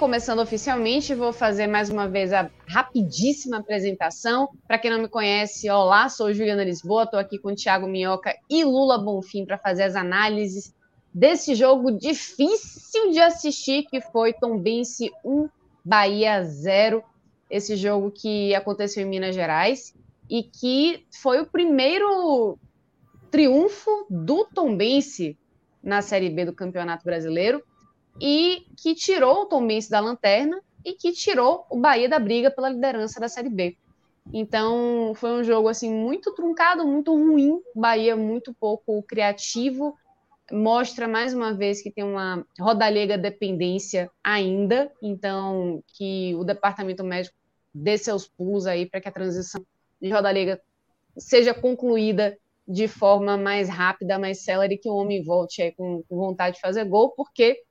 Começando oficialmente, vou fazer mais uma vez a rapidíssima apresentação. Para quem não me conhece, olá, sou Juliana Lisboa, estou aqui com Thiago Minhoca e Lula Bonfim para fazer as análises desse jogo difícil de assistir, que foi Tombense 1, Bahia 0. Esse jogo que aconteceu em Minas Gerais e que foi o primeiro triunfo do Tombense na Série B do Campeonato Brasileiro e que tirou o Tombense da lanterna e que tirou o Bahia da briga pela liderança da Série B. Então, foi um jogo assim muito truncado, muito ruim, Bahia muito pouco criativo, mostra mais uma vez que tem uma rodalega dependência ainda, então que o departamento médico dê seus pulos aí para que a transição de rodalega seja concluída de forma mais rápida, mais célere, que o homem volte aí com, com vontade de fazer gol, porque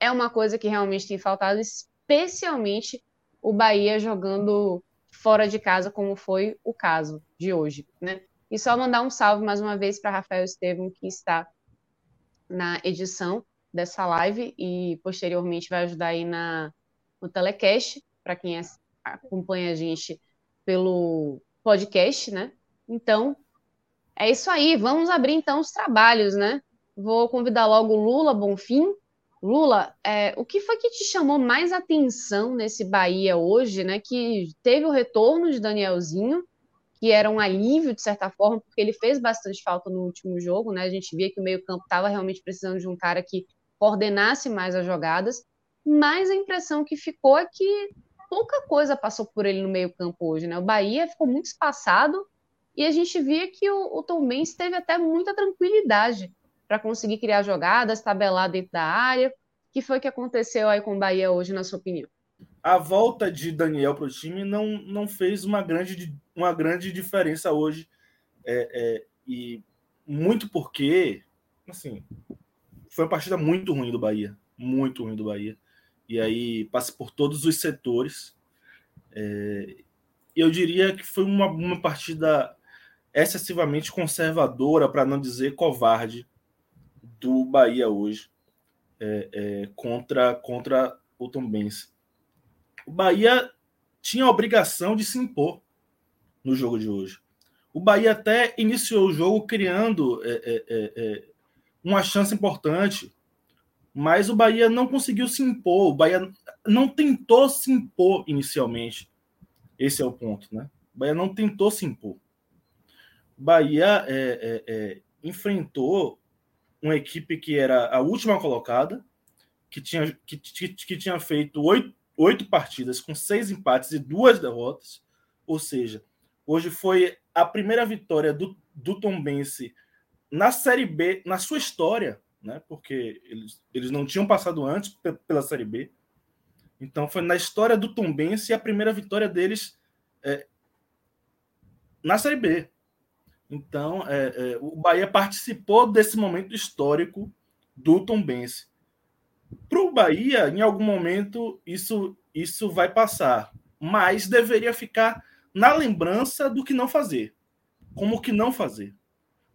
é uma coisa que realmente tem faltado, especialmente o Bahia jogando fora de casa, como foi o caso de hoje, né? E só mandar um salve mais uma vez para Rafael Estevam, que está na edição dessa live e posteriormente vai ajudar aí na, no telecast, para quem é, acompanha a gente pelo podcast, né? Então, é isso aí, vamos abrir então os trabalhos, né? Vou convidar logo Lula Bonfim, Lula, é, o que foi que te chamou mais atenção nesse Bahia hoje, né? Que teve o retorno de Danielzinho, que era um alívio de certa forma, porque ele fez bastante falta no último jogo, né? A gente via que o meio-campo estava realmente precisando de um cara que coordenasse mais as jogadas, mas a impressão que ficou é que pouca coisa passou por ele no meio-campo hoje, né? O Bahia ficou muito espaçado e a gente via que o, o Tom Benz teve até muita tranquilidade para conseguir criar jogadas, tabelar dentro da área. O que foi que aconteceu aí com o Bahia hoje, na sua opinião? A volta de Daniel para o time não, não fez uma grande, uma grande diferença hoje. É, é, e muito porque, assim, foi uma partida muito ruim do Bahia. Muito ruim do Bahia. E aí passa por todos os setores. É, eu diria que foi uma, uma partida excessivamente conservadora, para não dizer covarde, do Bahia hoje é, é, contra, contra o Tombense. O Bahia tinha a obrigação de se impor no jogo de hoje. O Bahia até iniciou o jogo criando é, é, é, é uma chance importante, mas o Bahia não conseguiu se impor. O Bahia não tentou se impor inicialmente. Esse é o ponto, né? O Bahia não tentou se impor. O Bahia enfrentou uma equipe que era a última colocada, que tinha, que, que, que tinha feito oito, oito partidas com seis empates e duas derrotas. Ou seja, hoje foi a primeira vitória do, do Tombense na Série B, na sua história, né? porque eles, eles não tinham passado antes pela Série B. Então foi na história do Tombense a primeira vitória deles é, na Série B. Então, é, é, o Bahia participou desse momento histórico do Tombense. Para o Bahia, em algum momento, isso, isso vai passar, mas deveria ficar na lembrança do que não fazer. Como que não fazer.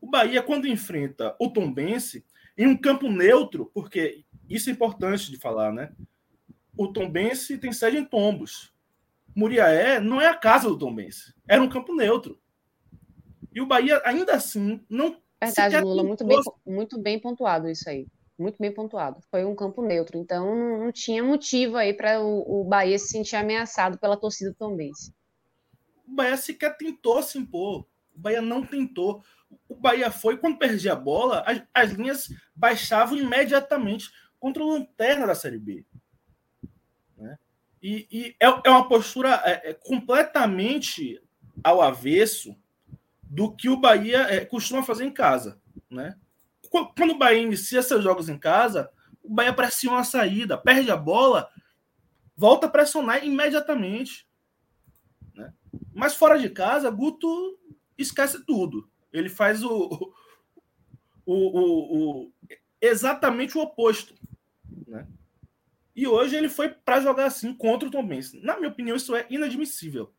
O Bahia, quando enfrenta o Tombense, em um campo neutro, porque isso é importante de falar, né? O Tombense tem sede em Tombos. Muriaé não é a casa do Tombense, era um campo neutro. E o Bahia, ainda assim, não. Verdade, Lula, muito bem, muito bem pontuado isso aí. Muito bem pontuado. Foi um campo neutro, então não, tinha motivo aí para o, o, Bahia se sentir ameaçado pela torcida também. O Bahia sequer tentou se impor. O Bahia não tentou. o Bahia foi, quando perdia a bola, as, as linhas baixavam imediatamente contra o Lanterna da Série B. Né? E, e é, é, uma postura é, é completamente ao avesso do que o Bahia é, costuma fazer em casa. Né? Quando o Bahia inicia seus jogos em casa, o Bahia pressiona a saída, perde a bola, volta a pressionar imediatamente. Né? Mas fora de casa, Guto esquece tudo. Ele faz o, o, o, o exatamente o oposto. Né? E hoje ele foi para jogar assim contra o Tom Benz. Na minha opinião, isso é inadmissível.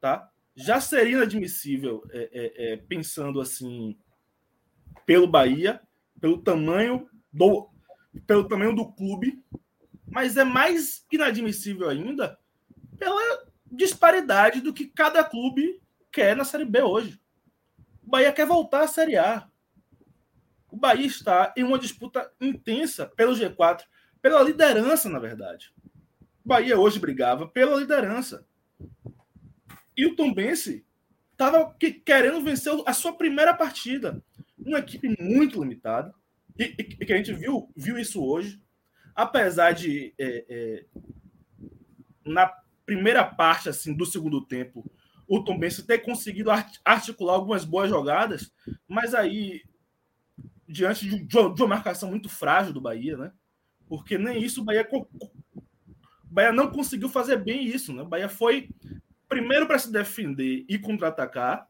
Tá? Já seria inadmissível é, é, é, pensando assim pelo Bahia, pelo tamanho do pelo tamanho do clube, mas é mais inadmissível ainda pela disparidade do que cada clube quer na Série B hoje. O Bahia quer voltar à Série A. O Bahia está em uma disputa intensa pelo G4, pela liderança, na verdade. O Bahia hoje brigava pela liderança. E o Tombense estava querendo vencer a sua primeira partida. Uma equipe muito limitada. E, que a gente viu, viu isso hoje. Apesar de, é, é, na primeira parte assim do segundo tempo, o Tom Benson ter conseguido articular algumas boas jogadas, mas aí, diante de, de uma marcação muito frágil do Bahia, né? Porque nem isso o Bahia, o Bahia não conseguiu fazer bem isso, né? O Bahia foi primeiro para se defender e contra-atacar,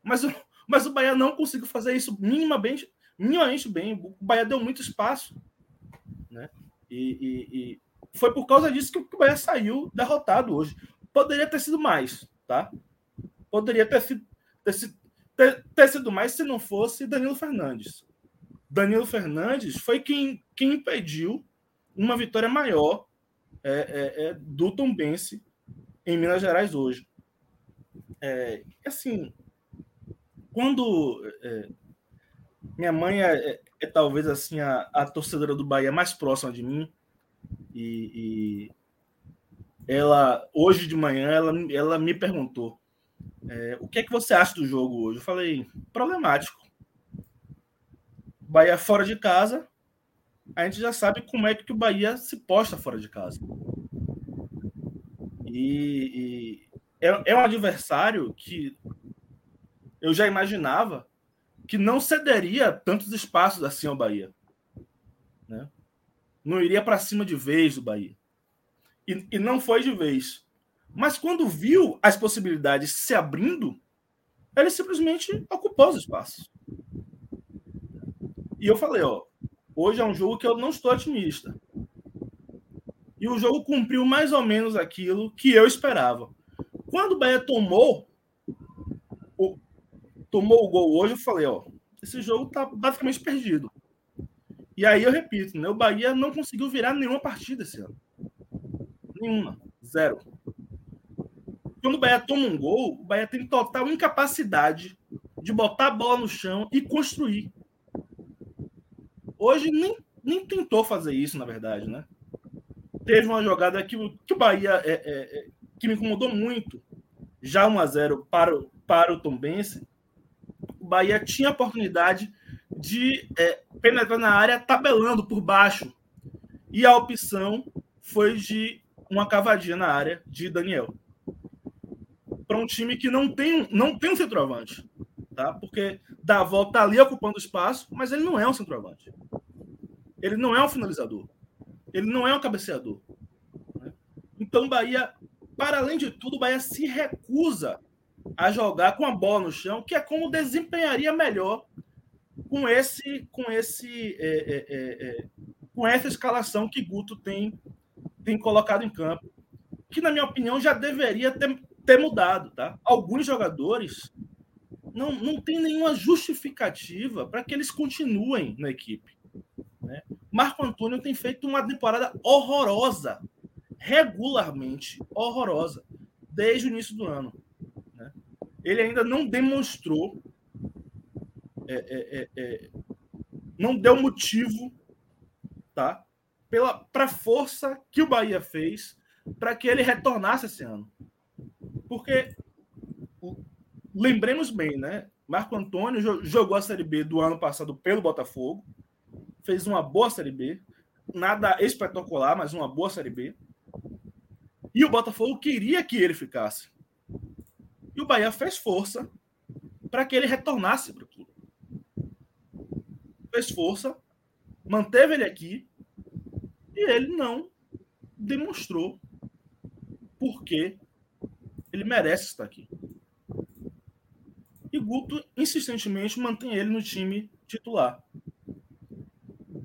mas, mas o Bahia não conseguiu fazer isso minimamente, minimamente bem. O Bahia deu muito espaço, né? E, e, e foi por causa disso que o Bahia saiu derrotado hoje. Poderia ter sido mais, tá? Poderia ter sido, ter, ter, ter sido mais se não fosse Danilo Fernandes. Danilo Fernandes foi quem, quem impediu uma vitória maior é, é, é, do Tom Bense em Minas Gerais hoje. É, assim, quando é, minha mãe é, é, é, talvez assim a, a, torcedora do Bahia mais próxima de mim e, e ela hoje de manhã ela, ela me perguntou é, o que é que você acha do jogo hoje? Eu falei, problemático. Bahia fora de casa, a gente já sabe como é que o Bahia se posta fora de casa. E, e é, é um adversário que eu já imaginava que não cederia tantos espaços assim ao Bahia. Né? Não iria para cima de vez do Bahia. E, e não foi de vez. Mas quando viu as possibilidades se abrindo, ele simplesmente ocupou os espaços. E eu falei, ó, hoje é um jogo que eu não estou otimista. E o jogo cumpriu mais ou menos aquilo que eu esperava. Quando o Bahia tomou o, tomou o gol hoje, eu falei, ó, esse jogo tá basicamente perdido. E aí eu repito, né, o Bahia não conseguiu virar nenhuma partida esse ano. Nenhuma. Zero. Quando o Bahia toma um gol, o Bahia tem total incapacidade de botar a bola no chão e construir. Hoje nem, nem tentou fazer isso, na verdade, né? Teve uma jogada que, que o Bahia é, é, é, que me incomodou muito, já 1 a 0 para, o, para o Tom Bense. O Bahia tinha a oportunidade de é, penetrar na área tabelando por baixo. E a opção foi de uma cavadinha na área de Daniel para um time que não tem, não tem um centroavante. Tá? Porque Davó está ali ocupando espaço, mas ele não é um centroavante. Ele não é um finalizador. Ele não é um cabeceador. Né? Então, Bahia, para além de tudo, Bahia se recusa a jogar com a bola no chão, que é como desempenharia melhor com esse, com esse, é, é, é, é com essa escalação que Guto tem, tem colocado em campo, que na minha opinião já deveria ter ter mudado, tá? Alguns jogadores não, não tem nenhuma justificativa para que eles continuem na equipe. Né? Marco Antônio tem feito uma temporada horrorosa, regularmente horrorosa, desde o início do ano. Né? Ele ainda não demonstrou, é, é, é, é não deu motivo, tá? Para a força que o Bahia fez para que ele retornasse esse ano. Porque lembremos bem, né? Marco Antônio jogou a Série B do ano passado pelo Botafogo, fez uma boa Série B, nada espetacular, mas uma boa Série B. E o Botafogo queria que ele ficasse. E o Bahia fez força para que ele retornasse para o clube. Fez força, manteve ele aqui e ele não demonstrou por que ele merece estar aqui. E Guto insistentemente mantém ele no time titular.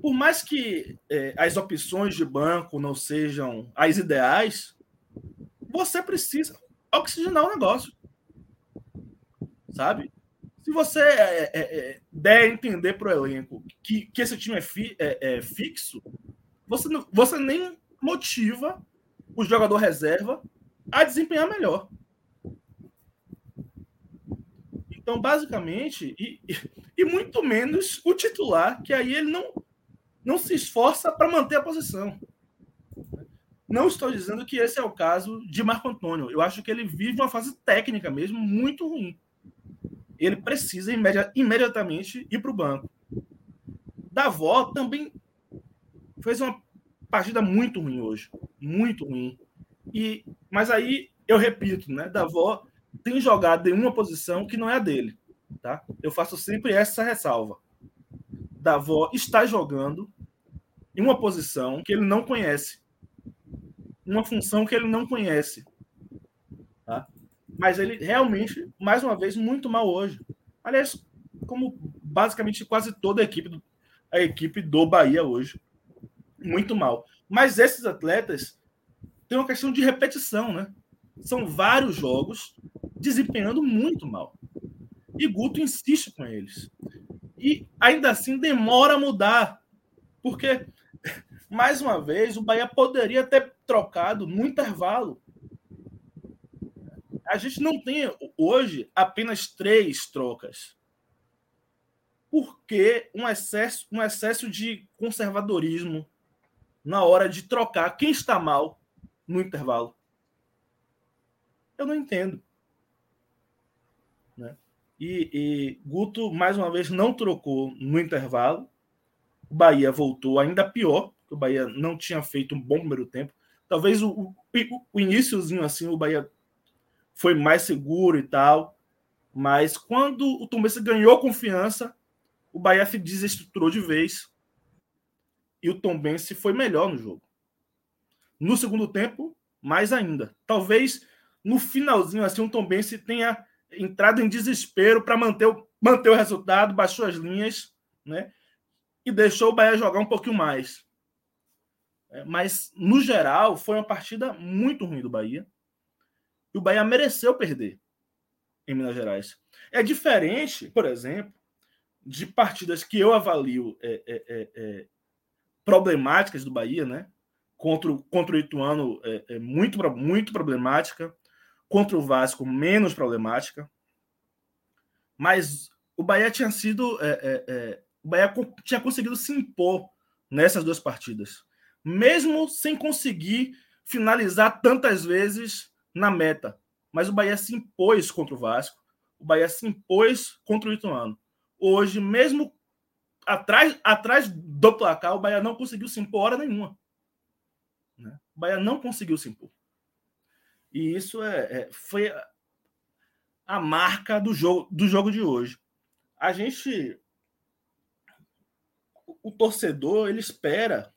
Por mais que é, as opções de banco não sejam as ideais, você precisa oxigenar o negócio. Sabe? Se você é, é, é der a entender para o elenco que, que esse time é, fi, é, é, fixo, você, você nem motiva o jogador reserva a desempenhar melhor. Então, basicamente, e, e muito menos o titular, que aí ele não, não se esforça para manter a posição. Não estou dizendo que esse é o caso de Marco Antônio. Eu acho que ele vive uma fase técnica mesmo muito ruim. Ele precisa imediatamente ir para o banco. Davó também fez uma partida muito ruim hoje. Muito ruim. E, mas aí, eu repito, né? Davó tem jogado em uma posição que não é a dele. Tá? Eu faço sempre essa ressalva. Davó está jogando em uma posição que ele não conhece, uma função que ele não conhece. Tá? Mas ele realmente, mais uma vez, muito mal hoje. Aliás, como basicamente quase toda a equipe a equipe do Bahia hoje. Muito mal. Mas esses atletas têm uma questão de repetição, né? São vários jogos desempenhando muito mal. E Guto insiste com eles. E ainda assim demora a mudar. Porque, mais uma vez, o Bahia poderia ter trocado no intervalo. A gente não tem hoje apenas três trocas. Por que um excesso, um excesso de conservadorismo na hora de trocar quem está mal no intervalo? Eu não entendo. E, e Guto, mais uma vez, não trocou no intervalo. O Bahia voltou ainda pior, o Bahia não tinha feito um bom primeiro tempo. Talvez o, o, o iníciozinho assim, o Bahia foi mais seguro e tal. Mas quando o Tombense ganhou confiança, o Bahia se desestruturou de vez. E o Tombense foi melhor no jogo. No segundo tempo, mais ainda. Talvez no finalzinho, assim, o Tombense tenha entrado em desespero para manter o, manter o resultado, baixou as linhas, né? E deixou o Bahia jogar um pouquinho mais. É, mas, no geral, foi uma partida muito ruim do Bahia. E o Bahia mereceu perder em Minas Gerais. É diferente, por exemplo, de partidas que eu avalio é, é, é, é problemáticas do Bahia, né? Contra, contra o Ituano é, é muito, muito problemática contra o Vasco menos problemática. Mas o Bahia tinha sido. É, é, é, o Bahia tinha conseguido se impor nessas duas partidas, mesmo sem conseguir finalizar tantas vezes na meta. Mas o Bahia se impôs contra o Vasco, o Bahia se impôs contra o Ituano. Hoje, mesmo atrás, atrás do placar, o Bahia não conseguiu se impor hora nenhuma. Né? O Bahia não conseguiu se impor. E isso é, é, foi a marca do jogo, do jogo de hoje. A gente. O torcedor ele espera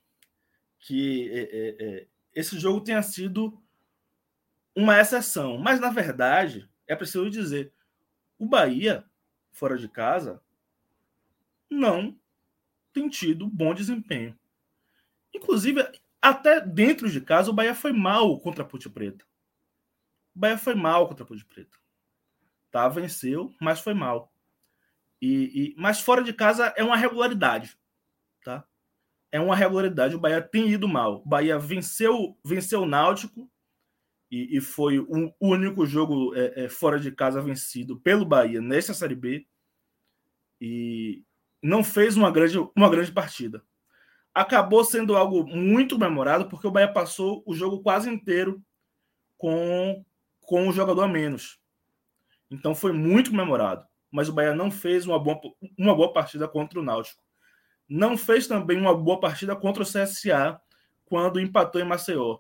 que é, é, é, esse jogo tenha sido uma exceção. Mas, na verdade, é preciso dizer: o Bahia, fora de casa, não tem tido bom desempenho. Inclusive, até dentro de casa, o Bahia foi mal contra a Ponte Preta. O Bahia foi mal contra a Ponte Preta. Tá, venceu, mas foi mal. E, e, mas fora de casa é uma regularidade, tá? É uma regularidade. O Bahia tem ido mal. O Bahia venceu, venceu o Náutico e, e foi o único jogo é, é, fora de casa vencido pelo Bahia nessa Série B e não fez uma grande, uma grande partida. Acabou sendo algo muito memorado porque o Bahia passou o jogo quase inteiro com com um jogador a menos. Então foi muito comemorado, mas o Bahia não fez uma boa, uma boa partida contra o Náutico. Não fez também uma boa partida contra o CSA quando empatou em Maceió.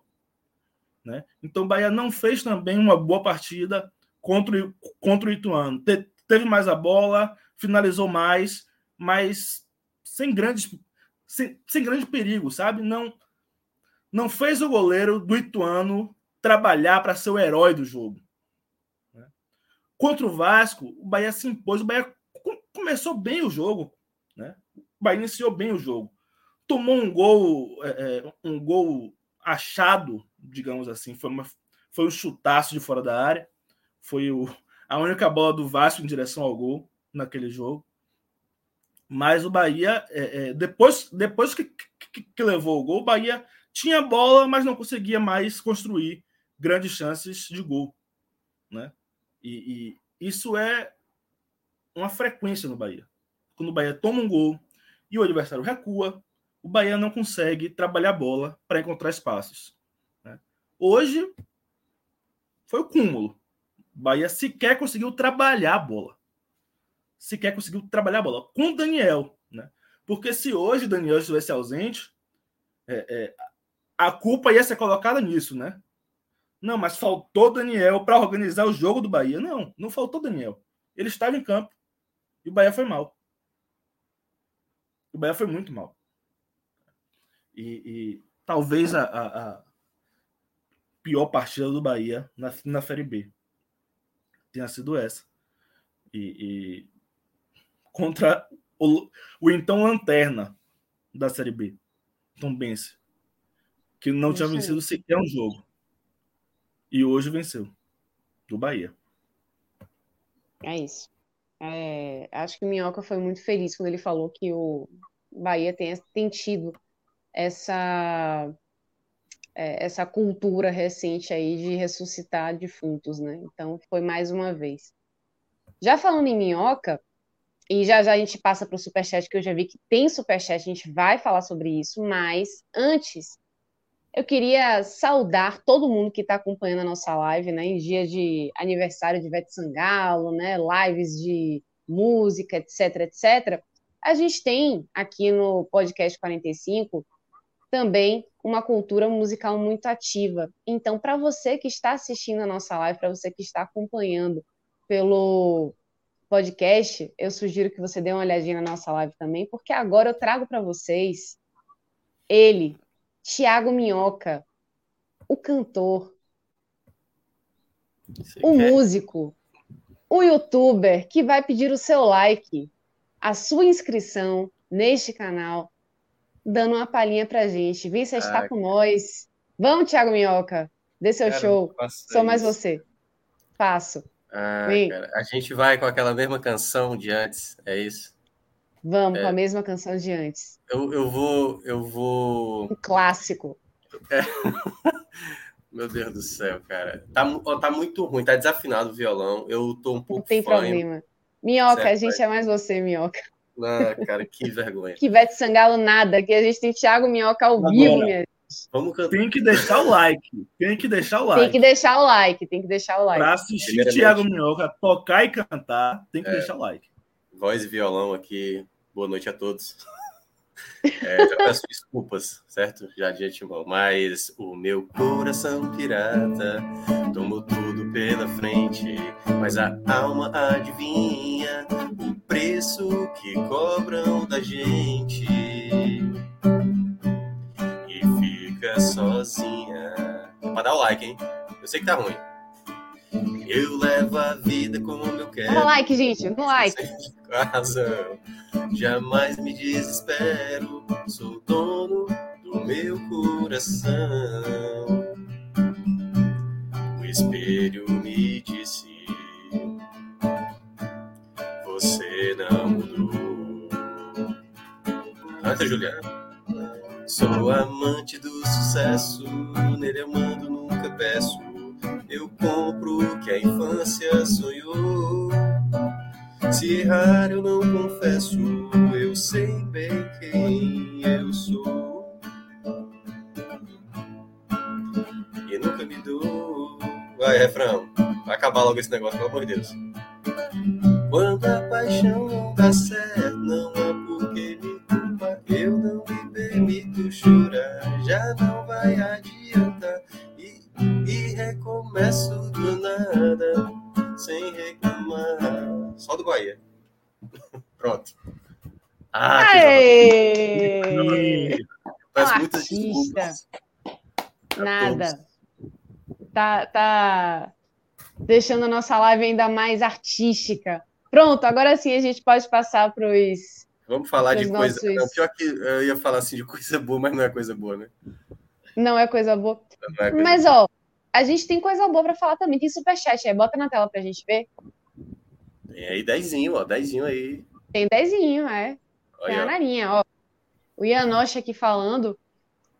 Né? Então o Bahia não fez também uma boa partida contra, o, contra o Ituano. Te, teve mais a bola, finalizou mais, mas sem grandes sem, sem grande perigo, sabe? Não não fez o goleiro do Ituano trabalhar para ser o herói do jogo. Né? Contra o Vasco, o Bahia se impôs, o Bahia começou bem o jogo, né? O Bahia iniciou bem o jogo. Tomou um gol, é, é, um gol achado, digamos assim, foi, uma, foi um chutaço de fora da área. Foi o, a única bola do Vasco em direção ao gol naquele jogo. Mas o Bahia, é, é, depois, depois que, que, que, levou o gol, o Bahia tinha bola, mas não conseguia mais construir grandes chances de gol. Né? E, e isso é uma frequência no Bahia. Quando o Bahia toma um gol e o adversário recua, o Bahia não consegue trabalhar a bola para encontrar espaços. Né? Hoje foi o cúmulo. O Bahia sequer conseguiu trabalhar a bola. Sequer conseguiu trabalhar a bola. Com o Daniel. Né? Porque se hoje o Daniel estivesse ausente, é, é, a culpa ia ser colocada nisso, né? Não, mas faltou Daniel para organizar o jogo do Bahia. Não, não faltou Daniel. Ele estava em campo. E o Bahia foi mal. O Bahia foi muito mal. E, e talvez a, a, a, pior partida do Bahia na, na Série B tenha sido essa. E, e contra o, o, então lanterna da Série B, Tom Bense, que não Isso tinha vencido sequer um jogo. E hoje venceu, do Bahia. É isso. É, acho que o Minhoca foi muito feliz quando ele falou que o Bahia tem, tem tido essa é, essa cultura recente aí de ressuscitar defuntos, né? Então foi mais uma vez. Já falando em minhoca, e já já a gente passa para o superchat, que eu já vi que tem superchat, a gente vai falar sobre isso, mas antes eu queria saudar todo mundo que está acompanhando a nossa live, né? Em dia de aniversário de Vete Sangalo, né? Lives de música, etc, etc. A gente tem aqui no podcast 45 também uma cultura musical muito ativa. Então, para você que está assistindo a nossa live, para você que está acompanhando pelo podcast, eu sugiro que você dê uma olhadinha na nossa live também, porque agora eu trago para vocês ele, Tiago Minhoca, o cantor, o músico, o youtuber que vai pedir o seu like, a sua inscrição neste canal, dando uma palhinha pra gente. Vem você está com nós. Vamos, Thiago Minhoca, dê seu cara, show. Sou mais você. Faço. Ah, a gente vai com aquela mesma canção de antes, é isso? Vamos, é. com a mesma canção de antes. Eu, eu vou. Eu vou. Um clássico. É. Meu Deus do céu, cara. Tá, tá muito ruim, tá desafinado o violão. Eu tô um pouco. Não tem problema. Minhoca, certo, a gente é mais você, Minhoca. Não, cara, que vergonha. que Vete Sangalo nada, que a gente tem Thiago Minhoca ao Agora, vivo, minha Vamos cantar. Tem que deixar o like. Tem que deixar o like. Tem que deixar o like, tem que deixar o like. Pra assistir Thiago Minhoca tocar e cantar, tem que é, deixar o like. Voz e violão aqui, Boa noite a todos. É, já peço desculpas, certo? Já de antemão, mas o meu coração pirata tomou tudo pela frente, mas a alma adivinha o preço que cobram da gente e fica sozinha. Pra dar o like, hein? Eu sei que tá ruim. Eu levo a vida como eu quero. Dá like, gente, no like. Com a razão. Jamais me desespero. Sou dono do meu coração. O espelho me disse: Você não mudou. Canta, Juliana. Sou amante do sucesso. Nele eu mando, nunca peço eu compro o que a infância sonhou. Se errar, eu não confesso, eu sei bem quem eu sou. E nunca me dou. Vai, refrão. Vai acabar logo esse negócio, pelo amor de Deus. Quando a paixão não dá certo, não é porque me culpa, eu não me permito chorar, já não vai adiantar. Recomeço do nada, sem reclamar. Só do Bahia. Pronto. Ah, Aê! Peço Um muitas artista. desculpas. Nada. Tá, tá deixando a nossa live ainda mais artística. Pronto, agora sim a gente pode passar para os. Vamos falar de Os coisa. nossos- Não, pior que eu ia falar assim de coisa boa, mas não é coisa boa, né? Não é coisa boa. É coisa Mas, ó, a gente tem coisa boa para falar também. Tem superchat aí, bota na tela pra gente ver. Tem aí dezinho, ó, dezinho aí. Tem dezinho, é. Tem a Olha, narinha, ó. O Ianosh aqui falando.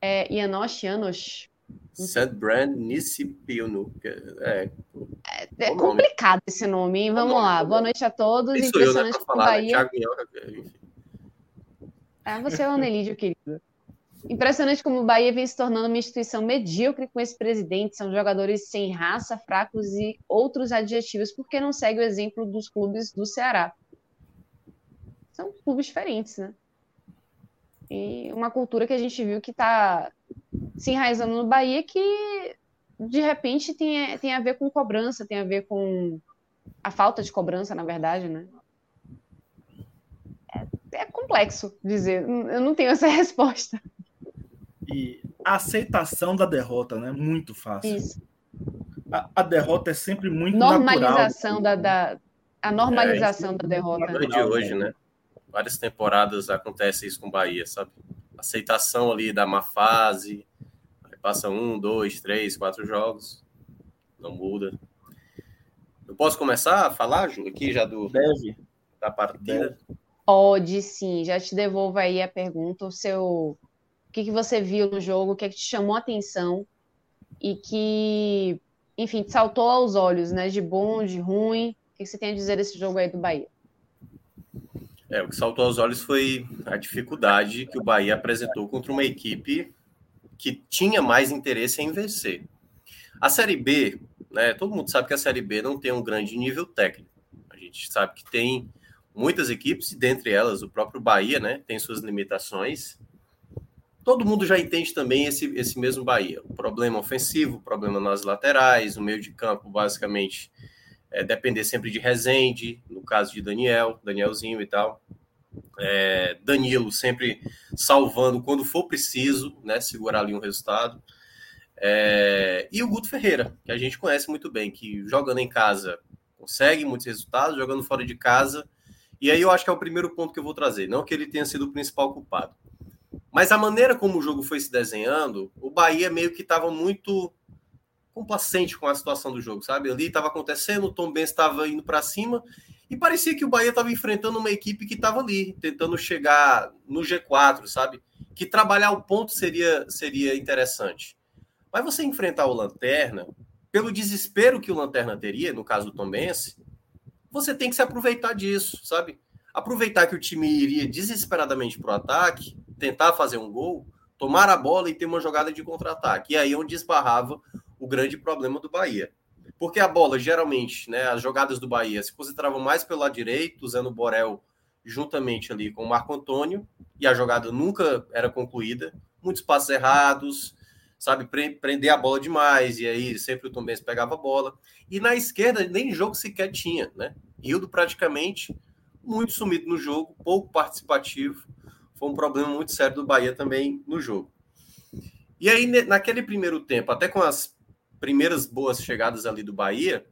É, Ianosh, Ianosh. Sandbrand Nisipiono. É, É nome. complicado esse nome, hein? Vamos nome, lá. Boa nome. noite a todos. isso eu, né, Impressionante pra como falar, né? Bahia. Thiago Minhoca, enfim. Ah, você é o Anelídio, querido. Impressionante como o Bahia vem se tornando uma instituição medíocre com esse presidente. São jogadores sem raça, fracos e outros adjetivos, porque não segue o exemplo dos clubes do Ceará. São clubes diferentes, né? E uma cultura que a gente viu que está se enraizando no Bahia que, de repente, tem, tem a ver com cobrança, tem a ver com a falta de cobrança, na verdade, né? É, é complexo dizer. Eu não tenho essa resposta. E a aceitação da derrota, né? Muito fácil. Isso. A, a derrota é sempre muito natural. Normalização da, da a normalização É, da derrota. É de hoje, né? Várias temporadas acontece isso com o Bahia, sabe? Aceitação ali da má fase. Aí passa um, dois, três, quatro jogos. Não muda. Eu posso começar a falar, Ju, aqui já do, Deve. da partida? Pode sim, já te devolvo aí a pergunta, o seu que, que você viu no jogo, o que, é que te chamou a atenção e que, enfim, te saltou aos olhos, né? De bom, de ruim. O que, que você tem a dizer desse jogo aí do Bahia? É, o que saltou aos olhos foi a dificuldade que o Bahia apresentou contra uma equipe que tinha mais interesse em vencer. A Série B, né, todo mundo sabe que a Série B não tem um grande nível técnico. A gente sabe que tem muitas equipes, e dentre elas o próprio Bahia, né, tem suas limitações. Todo mundo já entende também esse, esse mesmo Bahia. O problema ofensivo, o problema nas laterais, o meio de campo, basicamente, é depender sempre de Rezende, no caso de Daniel, Danielzinho e tal. É, Danilo sempre salvando quando for preciso, né? Segurar ali um resultado. É, e o Guto Ferreira, que a gente conhece muito bem, que jogando em casa consegue muitos resultados, jogando fora de casa. E aí eu acho que é o primeiro ponto que eu vou trazer. Não que ele tenha sido o principal culpado. Mas a maneira como o jogo foi se desenhando, o Bahia meio que estava muito complacente com a situação do jogo, sabe? Ali estava acontecendo, o Tom Benz estava indo para cima e parecia que o Bahia estava enfrentando uma equipe que estava ali, tentando chegar no G4, sabe? Que trabalhar o ponto seria, seria interessante. Mas você enfrentar o Lanterna, pelo desespero que o Lanterna teria, no caso do Tom Benz, você tem que se aproveitar disso, sabe? Aproveitar que o time iria desesperadamente para o ataque, tentar fazer um gol, tomar a bola e ter uma jogada de contra-ataque. E aí é onde esbarrava o grande problema do Bahia. Porque a bola, geralmente, né, as jogadas do Bahia se concentravam mais pelo lado direito, usando o Borel juntamente ali com o Marco Antônio, e a jogada nunca era concluída. Muitos passos errados, sabe, prender a bola demais, e aí sempre o Tom Benz pegava a bola. E na esquerda, nem jogo sequer tinha, né? Hildo praticamente muito sumido no jogo, pouco participativo. Foi um problema muito sério do Bahia também no jogo. E aí, naquele primeiro tempo, até com as primeiras boas chegadas ali do Bahia,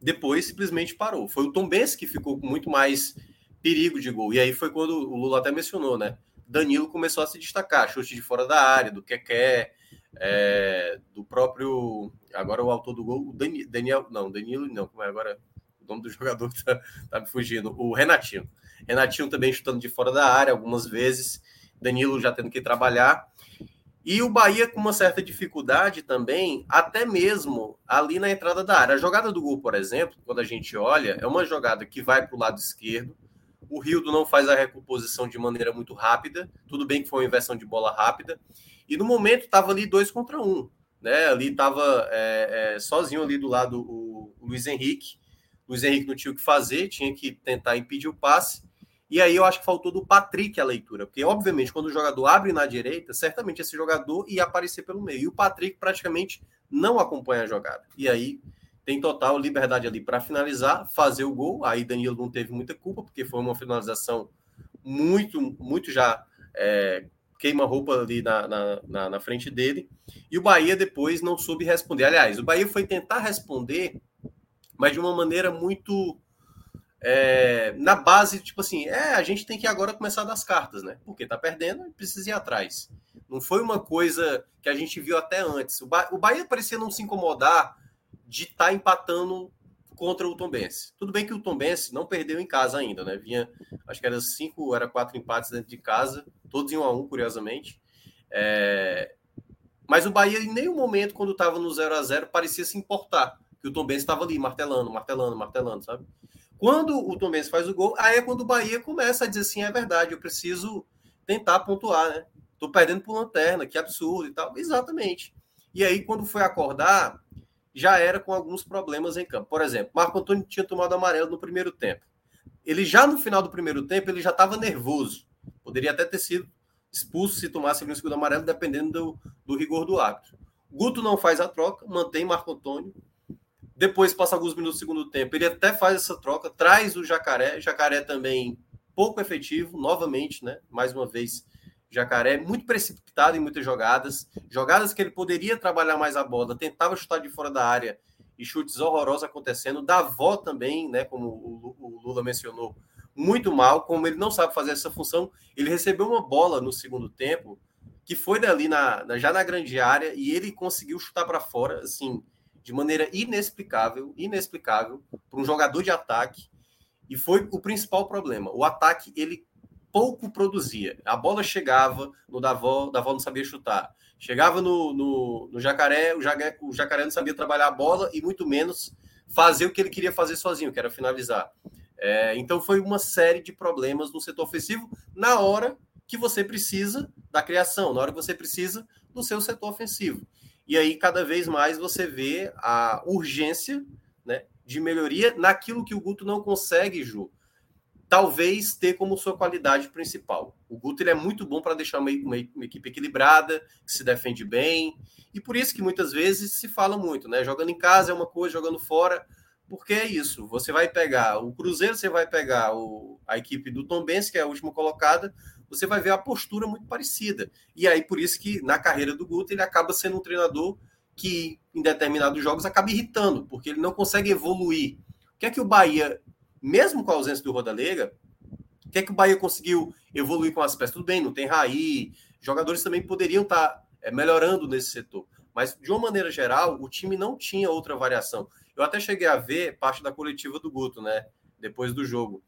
depois simplesmente parou. Foi o Tom Benz que ficou com muito mais perigo de gol. E aí foi quando o Lula até mencionou, né? Danilo começou a se destacar, chute de fora da área, do Keké, é, do próprio. Agora o autor do gol, o Dani, Daniel. Não, Danilo não, como é agora? O nome do jogador que tá, tá me fugindo. O Renatinho. Renatinho também chutando de fora da área algumas vezes. Danilo já tendo que trabalhar. E o Bahia com uma certa dificuldade também, até mesmo ali na entrada da área. A jogada do gol, por exemplo, quando a gente olha, é uma jogada que vai para o lado esquerdo. O Rildo não faz a recomposição de maneira muito rápida. Tudo bem que foi uma inversão de bola rápida. E no momento estava ali dois contra um. Né? Ali estava é, é, sozinho ali do lado o, o Luiz Henrique. Luiz Henrique não tinha o que fazer, tinha que tentar impedir o passe. E aí eu acho que faltou do Patrick a leitura, porque obviamente quando o jogador abre na direita, certamente esse jogador ia aparecer pelo meio. E o Patrick praticamente não acompanha a jogada. E aí tem total liberdade ali para finalizar, fazer o gol. Aí Danilo não teve muita culpa, porque foi uma finalização muito, muito já é, queima-roupa ali na, na, na, na frente dele. E o Bahia depois não soube responder. Aliás, o Bahia foi tentar responder, mas de uma maneira muito é, na base, tipo assim, é, a gente tem que agora começar das cartas, né? Porque tá perdendo e precisa ir atrás. Não foi uma coisa que a gente viu até antes. O, ba o Bahia parecia não se incomodar de estar tá empatando contra o Tombense. Tudo bem que o Tombense não perdeu em casa ainda, né? Vinha, acho que era cinco, era quatro empates dentro de casa, todos em um a um, curiosamente. É... Mas o Bahia, em nenhum momento, quando estava no 0 a 0 parecia se importar. Que o Tombense estava ali, martelando, martelando, martelando, sabe? Quando o Tom Benz faz o gol, aí é quando o Bahia começa a dizer assim: é verdade, eu preciso tentar pontuar, né? Tô perdendo por lanterna, que absurdo e tal. Exatamente. E aí, quando foi acordar, já era com alguns problemas em campo. Por exemplo, Marco Antônio tinha tomado amarelo no primeiro tempo. Ele já no final do primeiro tempo, ele já estava nervoso. Poderia até ter sido expulso se tomasse o segundo amarelo, dependendo do, do rigor do árbitro. Guto não faz a troca, mantém Marco Antônio. Depois passa alguns minutos do segundo tempo. Ele até faz essa troca, traz o Jacaré. Jacaré também pouco efetivo, novamente, né? Mais uma vez, Jacaré muito precipitado em muitas jogadas. Jogadas que ele poderia trabalhar mais a bola, tentava chutar de fora da área e chutes horrorosos acontecendo. Davó também, né? Como o Lula mencionou, muito mal. Como ele não sabe fazer essa função, ele recebeu uma bola no segundo tempo que foi dali na, já na grande área e ele conseguiu chutar para fora, assim de maneira inexplicável, inexplicável para um jogador de ataque. E foi o principal problema. O ataque ele pouco produzia. A bola chegava no Davó, Davó não sabia chutar. Chegava no, no, no Jacaré, o Jacaré, o Jacaré não sabia trabalhar a bola e muito menos fazer o que ele queria fazer sozinho, que era finalizar. É, então foi uma série de problemas no setor ofensivo na hora que você precisa da criação, na hora que você precisa do seu setor ofensivo. E aí, cada vez mais, você vê a urgência né, de melhoria naquilo que o Guto não consegue, Ju. Talvez ter como sua qualidade principal. O Guto ele é muito bom para deixar uma, uma, uma, equipe equilibrada, que se defende bem. E por isso que muitas vezes se fala muito, né? Jogando em casa é uma coisa, jogando fora. Porque é isso. Você vai pegar o Cruzeiro, você vai pegar o, a equipe do Tom Benz, que é a última colocada, você vai ver a postura muito parecida. E aí, por isso que na carreira do Guto, ele acaba sendo um treinador que, em determinados jogos, acaba irritando, porque ele não consegue evoluir. O que é que o Bahia, mesmo com a ausência do Rodalega, o que é que o Bahia conseguiu evoluir com as peças? Tudo bem, não tem Raí, jogadores também poderiam estar tá, é, melhorando nesse setor. Mas, de uma maneira geral, o time não tinha outra variação. Eu até cheguei a ver parte da coletiva do Guto, né? Depois do jogo.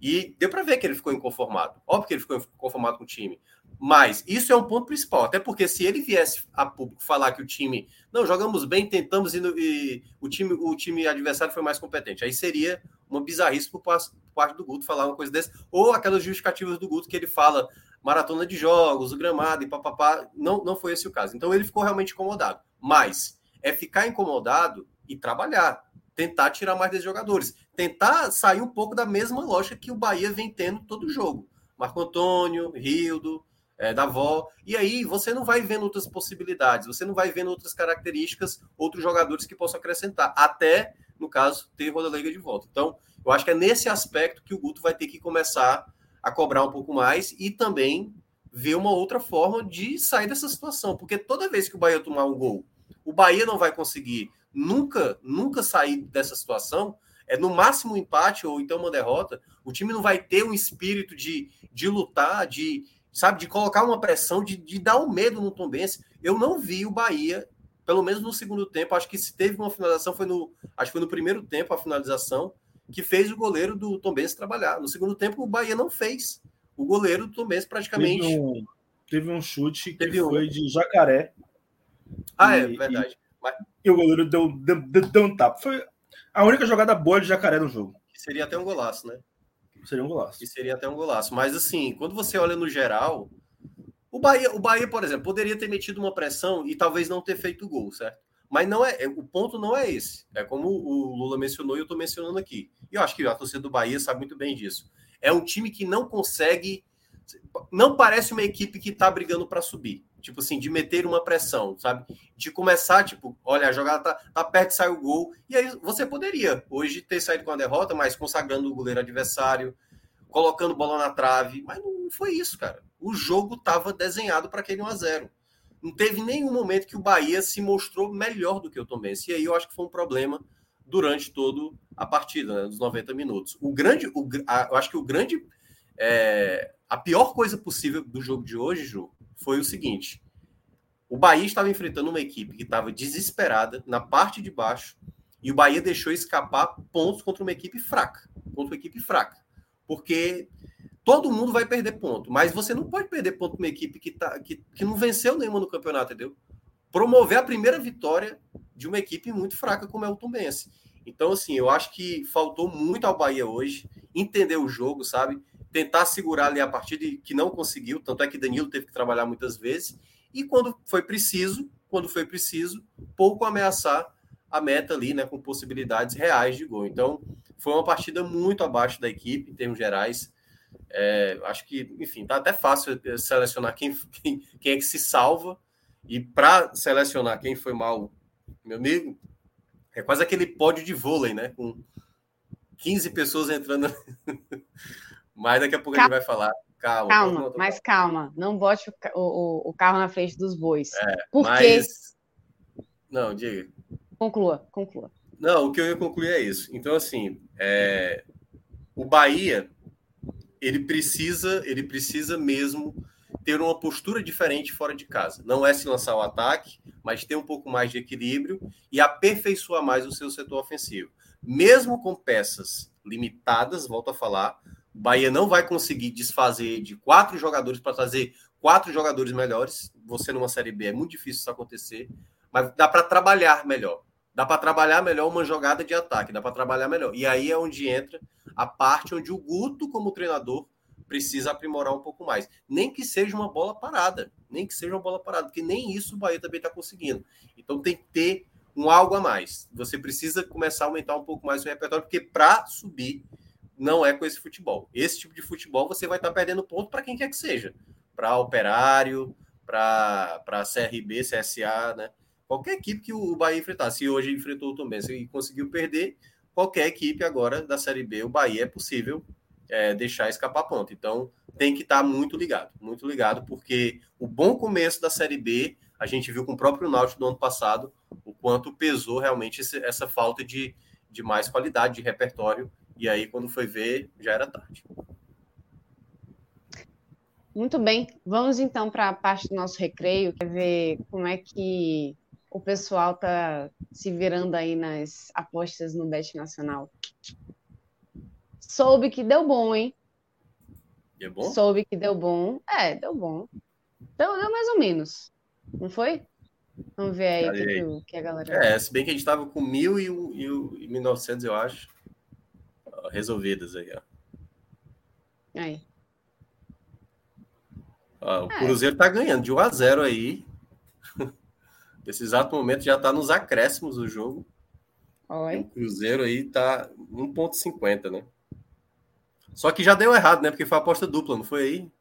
E deu para ver que ele ficou inconformado. Óbvio que ele ficou inconformado com o time. Mas isso é um ponto principal. Até porque se ele viesse a público falar que o time. Não, jogamos bem, tentamos e, e o, time, o time adversário foi mais competente. Aí seria uma bizarrice por parte do Guto falar uma coisa dessa. Ou aquelas justificativas do Guto que ele fala maratona de jogos, o gramado e papapá. Não, não foi esse o caso. Então ele ficou realmente incomodado. Mas é ficar incomodado e trabalhar tentar tirar mais desses jogadores. Tentar sair um pouco da mesma lógica que o Bahia vem tendo todo jogo. Marco Antônio, Rildo, é, Davó. E aí você não vai vendo outras possibilidades, você não vai vendo outras características, outros jogadores que possam acrescentar. Até, no caso, ter Rodalega de volta. Então, eu acho que é nesse aspecto que o Guto vai ter que começar a cobrar um pouco mais e também ver uma outra forma de sair dessa situação. Porque toda vez que o Bahia tomar um gol, o Bahia não vai conseguir nunca, nunca sair dessa situação, é no máximo um empate ou então uma derrota, o time não vai ter um espírito de, de lutar, de sabe, de colocar uma pressão, de, de dar um medo no Tombense. Eu não vi o Bahia, pelo menos no segundo tempo, acho que se teve uma finalização foi no, acho que foi no primeiro tempo a finalização que fez o goleiro do Tombense trabalhar. No segundo tempo o Bahia não fez. O goleiro do Tombense praticamente teve um, teve um chute que teve foi um... de Jacaré. Ah, é e, é verdade. Mas... E o goleiro deu, deu, deu, deu, um tapa. Foi a única jogada boa de jacaré no jogo. Que seria até um golaço, né? Seria um golaço. Que seria até um golaço. Mas assim, quando você olha no geral, o Bahia, o Bahia, por exemplo, poderia ter metido uma pressão e talvez não ter feito gol, certo? Mas não é, o ponto não é esse. É como o Lula mencionou e eu estou mencionando aqui. E eu acho que a torcida do Bahia sabe muito bem disso. É um time que não consegue. Não parece uma equipe que está brigando para subir. Tipo assim, de meter uma pressão, sabe? De começar, tipo, olha, a jogada tá, tá perto, sai o gol. E aí você poderia hoje ter saído com a derrota, mas consagrando o goleiro adversário, colocando bola na trave. Mas não foi isso, cara. O jogo estava desenhado para aquele 1 a 0 não teve nenhum momento que o Bahia se mostrou melhor do que o Tombense. E aí eu acho que foi um problema durante toda a partida, né, dos 90 minutos. O grande, o, a, eu acho que o grande, é, a pior coisa possível do jogo de hoje, Ju, foi o seguinte: o Bahia estava enfrentando uma equipe que estava desesperada na parte de baixo e o Bahia deixou escapar pontos contra uma equipe fraca, contra uma equipe fraca, porque todo mundo vai perder ponto, mas você não pode perder ponto com uma equipe que, tá, que, que não venceu nenhuma no campeonato, entendeu? Promover a primeira vitória de uma equipe muito fraca como é o Tombense. Então, assim, eu acho que faltou muito ao Bahia hoje entender o jogo, sabe? Tentar segurar ali a partida que não conseguiu, tanto é que Danilo teve que trabalhar muitas vezes. E quando foi preciso, quando foi preciso, pouco ameaçar a meta ali, né, com possibilidades reais de gol. Então, foi uma partida muito abaixo da equipe, em termos gerais. É, acho que, enfim, tá até fácil selecionar quem, quem, quem é que se salva. E para selecionar quem foi mal, meu amigo, é quase aquele pódio de vôlei, né? Com 15 pessoas entrando. Mas daqui a pouco calma. a gente vai falar. Calma, calma, mas calma. Não bote o, o, o, carro na frente dos bois. É, Por mas... Não, diga. Conclua, conclua. Não, o que eu ia concluir é isso. Então, assim, é... o Bahia ele precisa, ele precisa mesmo ter uma postura diferente fora de casa. Não é se lançar o ataque, mas ter um pouco mais de equilíbrio e aperfeiçoar mais o seu setor ofensivo. Mesmo com peças limitadas, volto a falar, o Bahia não vai conseguir desfazer de quatro jogadores para trazer quatro jogadores melhores. Você numa Série B é muito difícil isso acontecer, mas dá para trabalhar melhor. Dá para trabalhar melhor uma jogada de ataque, dá para trabalhar melhor. E aí é onde entra a parte onde o Guto, como treinador, precisa aprimorar um pouco mais. Nem que seja uma bola parada, nem que seja uma bola parada, porque nem isso o Bahia também está conseguindo. Então tem que ter um algo a mais. Você precisa começar a aumentar um pouco mais o repertório, porque para subir não é com esse futebol. Esse tipo de futebol você vai estar tá perdendo ponto para quem quer que seja. Para operário, para CRB, CSA, né? Qualquer equipe que o Bahia enfrentar. Se hoje enfrentou o Tom e conseguiu perder, qualquer equipe agora da Série B, o Bahia é possível é, deixar escapar ponto. Então tem que estar muito ligado, muito ligado, porque o bom começo da Série B, a gente viu com o próprio Náutico no ano passado, o quanto pesou realmente essa falta de, de mais qualidade de repertório, e aí quando foi ver, já era tarde. Muito bem, vamos então para a parte do nosso recreio, quer ver como é que o pessoal tá se virando aí nas apostas no Bet Nacional. Soube que deu bom, hein? Deu bom? Soube que deu bom. É, deu bom. Deu, deu mais ou menos. Não foi? Vamos ver aí o que, que, a galera. É, se bem que a gente tava com mil e, e, e 1900, eu acho, resolvidas aí, ó. Aí. Ó, o é. Cruzeiro tá ganhando de 1 a 0 aí. Nesse exato momento já está nos acréscimos do jogo. O Cruzeiro aí tá 1,50, né? Só que já deu errado, né? Porque foi aposta dupla, não foi aí?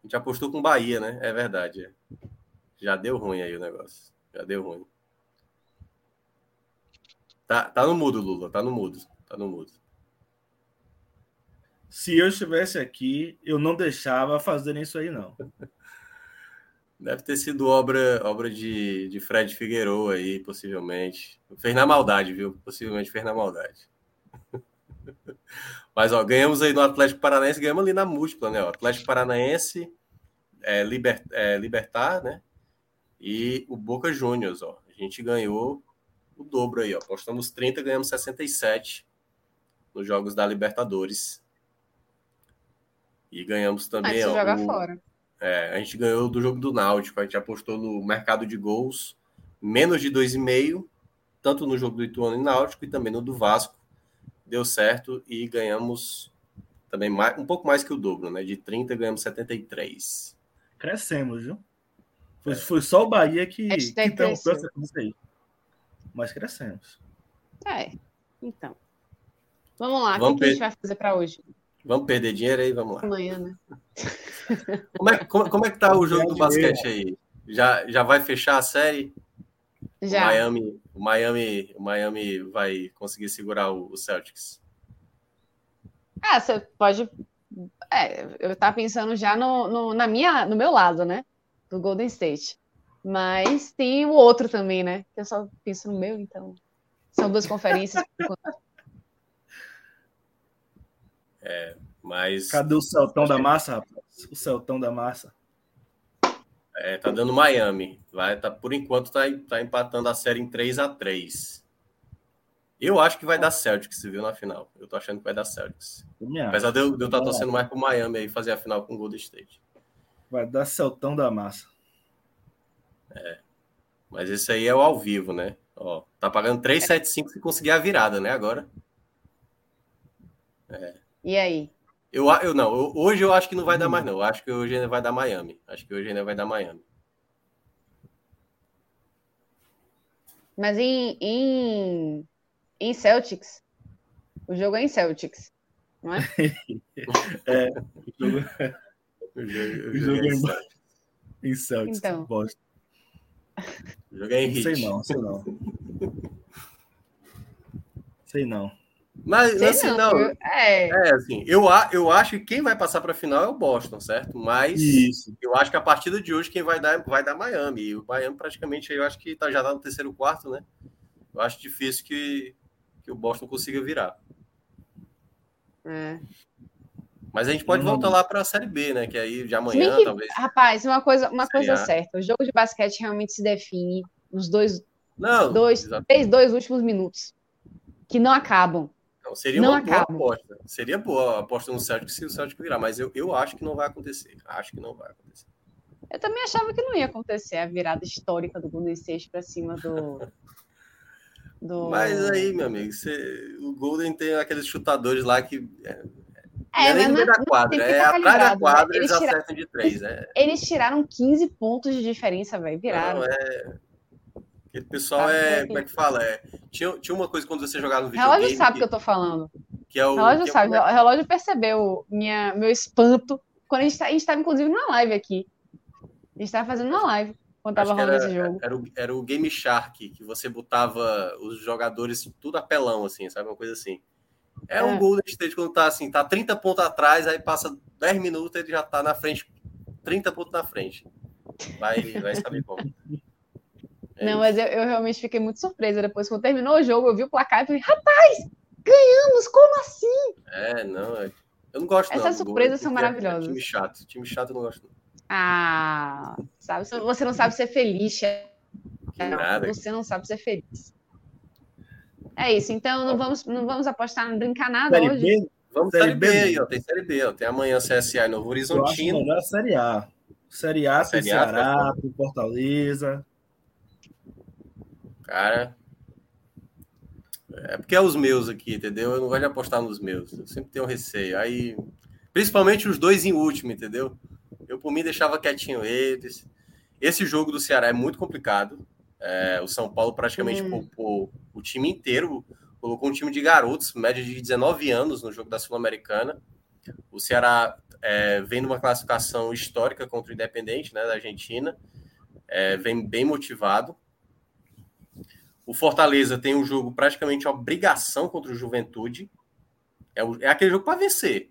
A gente apostou com Bahia, né? É verdade. É. Já deu ruim aí o negócio. Já deu ruim. Tá, tá no mudo, Lula. Tá no mudo. Tá no mudo. Se eu estivesse aqui, eu não deixava fazerem isso aí, não. Deve ter sido obra, obra de, de Fred Figueiredo aí, possivelmente. Fez na maldade, viu? Possivelmente fez na maldade. Mas, ó, ganhamos aí no Atlético Paranaense, ganhamos ali na múltipla, né? O Atlético Paranaense, é, Liber, é, Libertar, né? E o Boca Juniors, ó. A gente ganhou o dobro aí, ó. Apostamos 30, ganhamos 67 nos jogos da Libertadores. E ganhamos também. Ah, ó, joga o... fora. É, a gente ganhou do jogo do Náutico, a gente apostou no mercado de gols menos de 2,5, tanto no jogo do Ituano e Náutico e também no do Vasco. Deu certo e ganhamos também mais, um pouco mais que o dobro, né? De 30 ganhamos 73. Crescemos, viu? Foi, é. foi só o Bahia que, que trancou essa coisa aí. mas crescemos. É, então. Vamos lá, Vamos o que, que a gente vai fazer para hoje? Vamos perder dinheiro aí, vamos lá. Amanhã, né? Como é, como, como é que tá o jogo do basquete aí? Já, já vai fechar a série? O Já. Miami, o Miami, o Miami vai conseguir segurar o, o Celtics. Ah, você pode. É, eu tava pensando já no, no, na minha, no meu lado, né? Do Golden State. Mas tem o outro também, né? Que eu só penso no meu, então. São duas conferências. Mas Cadê o Celtão da massa, rapaz? O Celtão da massa. é, tá dando Miami. Vai, tá, por enquanto tá, tá empatando a série em 3 a 3 Eu acho que vai dar Celtics, viu na final. Eu tô achando que vai dar Celtics. Apesar de eu, estar Vai. torcendo mais pro Miami aí fazer a final com o Golden State. Vai dar Celtão da massa. Mas esse aí é o ao vivo, né? Ó, tá pagando 3,75 se conseguir a virada, né? Agora. E aí? Eu, a- eu não, eu- hoje eu acho que não vai dar mais, não. Eu acho que hoje ainda vai dar Miami. Acho que hoje ainda vai dar Miami. Mas em, em, em Celtics, o jogo é em Celtics, não é? O jogo O jogo, O jogo é, é em- em Celtics. Então. Jogo é em Não sei hit. não, sei não. Sei não. Mas Sei assim, não, não. eu- é, É, assim, eu, a- eu acho que quem vai passar para a final é o Boston, certo? Mas Isso. eu acho que a partida de hoje quem vai dar vai dar Miami. E o Miami praticamente eu acho que tá, já tá no terceiro quarto, né? Eu acho difícil que, que o Boston consiga virar. é. Mas a gente pode Não. voltar lá para a Série B, né? Que aí de amanhã, que, talvez. rapaz, uma coisa, uma coisa certa, o jogo de basquete realmente se define nos dois, Não, dois, três, dois últimos minutos, que não acabam. Seria Não uma boa acaba. aposta. Seria boa a aposta no Celtic se o Celtic virar, mas eu, eu acho que não vai acontecer. Acho que não vai acontecer. Eu também achava que não ia acontecer a virada histórica do Golden State para cima do, do. Mas aí, meu amigo, você- o Golden tem aqueles chutadores lá que é, É, é nem no meio não- da quadra, é atrás da né? quadra eles Eles tiraram- acertam de três. É, Eles tiraram 15 pontos de diferença, velho. Viraram. não, é... Aquele pessoal é. tá. Como é que fala? É, tinha, tinha uma coisa quando você jogava no videogame. relógio sabe o que, que eu tô falando. que é o. Relógio que é- sabe. O relógio percebeu minha, meu espanto quando a gente, tá, a gente tava, inclusive, numa live aqui. A gente tava fazendo uma live quando tava rolando era, esse jogo. era, o, era o Game Shark, que você botava os jogadores tudo apelão, assim, sabe? Uma coisa assim. É, É. um Golden State quando tá assim, tá 30 pontos atrás, aí passa 10 minutos, ele já tá na frente, 30 pontos na frente. Vai, vai saber como. É Não, isso. mas eu, eu realmente fiquei muito surpresa. Depois, quando terminou o jogo, eu vi o placar e falei, rapaz, ganhamos, como assim? É, não, é- eu não gosto Essas não, surpresas são é- maravilhosas. É time chato, time chato eu não gosto. não. Ah, sabe, você não sabe ser feliz, nada. Você não sabe ser feliz. É isso, então não vamos, não vamos apostar, não brincar nada Série hoje. B, Vamos Série Série B, B, aí, ó, tem Série B, ó, tem amanhã CSA e Novo eu acho Horizontino. melhor a Série A. Série A tem Série A, Ceará, tem Fortaleza. Cara. É porque é os meus aqui, entendeu? Eu não gosto de apostar nos meus. Eu sempre tenho receio. Aí, principalmente os dois em último, entendeu? Eu, por mim, deixava quietinho eles. Esse jogo do Ceará é muito complicado. É, o São Paulo praticamente Hum. poupou o time inteiro. Colocou um time de garotos, média de 19 anos, no jogo da Sul-Americana. O Ceará é, vem numa classificação histórica contra o Independente, né, da Argentina. É, vem bem motivado. O Fortaleza tem um jogo praticamente obrigação contra o Juventude. É, o- é aquele jogo para vencer.